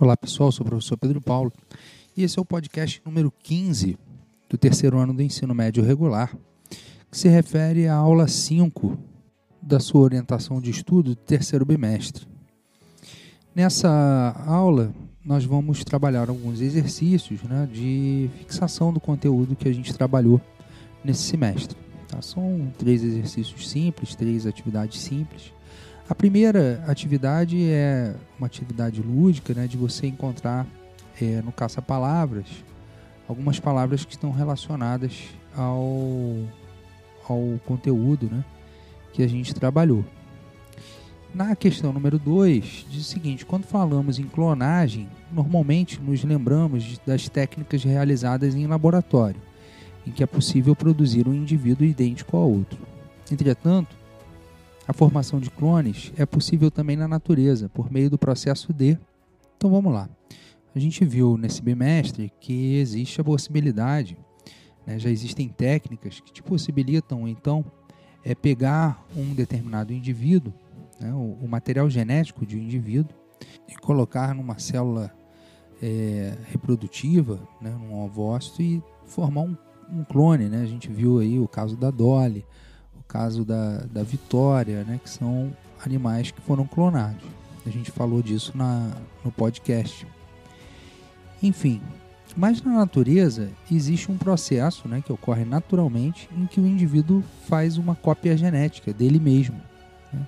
Olá pessoal, sou o professor Pedro Paulo e esse é o podcast número 15 do terceiro ano do ensino médio regular, que se refere à aula 5 da sua orientação de estudo do terceiro bimestre. Nessa aula, nós vamos trabalhar alguns exercícios né, de fixação do conteúdo que a gente trabalhou nesse semestre. Tá? São três exercícios simples, três atividades simples a primeira atividade é uma atividade lúdica, né, de você encontrar é, no caça-palavras algumas palavras que estão relacionadas ao, ao conteúdo né, que a gente trabalhou. Na questão número 2, diz o seguinte: quando falamos em clonagem, normalmente nos lembramos das técnicas realizadas em laboratório, em que é possível produzir um indivíduo idêntico ao outro. Entretanto, a formação de clones é possível também na natureza, por meio do processo de. Então vamos lá. A gente viu nesse bimestre que existe a possibilidade, né, já existem técnicas que te possibilitam então é pegar um determinado indivíduo, né, o, o, material genético de um indivíduo, e colocar numa célula é, reprodutiva, né, num ovócito, e formar um, um clone. Né? A gente viu aí o caso da Dolly, caso da, da Vitória, né, que são animais que foram clonados. A gente falou disso na, no podcast. Enfim, mas na natureza existe um processo né, que ocorre naturalmente em que o indivíduo faz uma cópia genética dele mesmo. Né?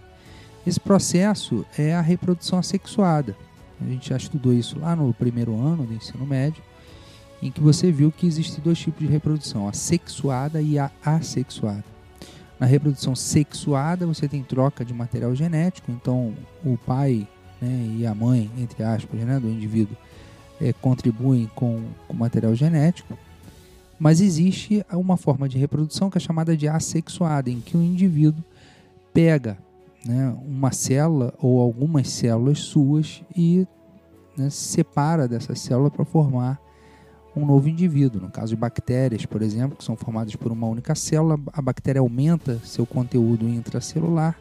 Esse processo é a reprodução assexuada. A gente já estudou isso lá no primeiro ano do ensino médio, em que você viu que existem dois tipos de reprodução, a sexuada e a assexuada. Na reprodução sexuada, você tem troca de material genético, então o pai né, e a mãe, entre aspas, né, do indivíduo, é, contribuem com o material genético. Mas existe uma forma de reprodução que é chamada de assexuada, em que o indivíduo pega né, uma célula ou algumas células suas e né, separa dessa célula para formar um novo indivíduo. No caso de bactérias, por exemplo, que são formadas por uma única célula, a bactéria aumenta seu conteúdo intracelular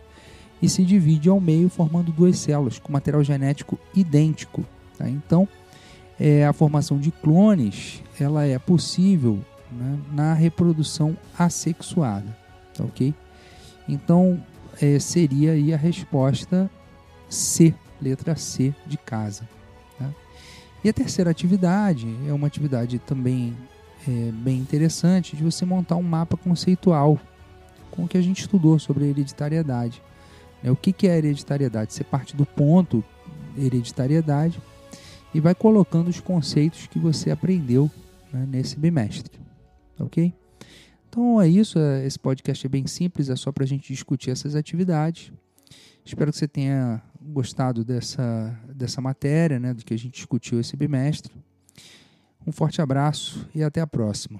e se divide ao meio, formando duas células com material genético idêntico. Tá? Então, é, a formação de clones ela é possível né, na reprodução assexuada. Tá, ok? Então, é, seria aí a resposta C, letra C de casa. E a terceira atividade é uma atividade também é, bem interessante de você montar um mapa conceitual com o que a gente estudou sobre hereditariedade. É, o que, que é hereditariedade? Você parte do ponto hereditariedade e vai colocando os conceitos que você aprendeu né, nesse bimestre. Ok? Então é isso. É, esse podcast é bem simples, é só para a gente discutir essas atividades. Espero que você tenha gostado dessa, dessa matéria, né, do que a gente discutiu esse bimestre. Um forte abraço e até a próxima.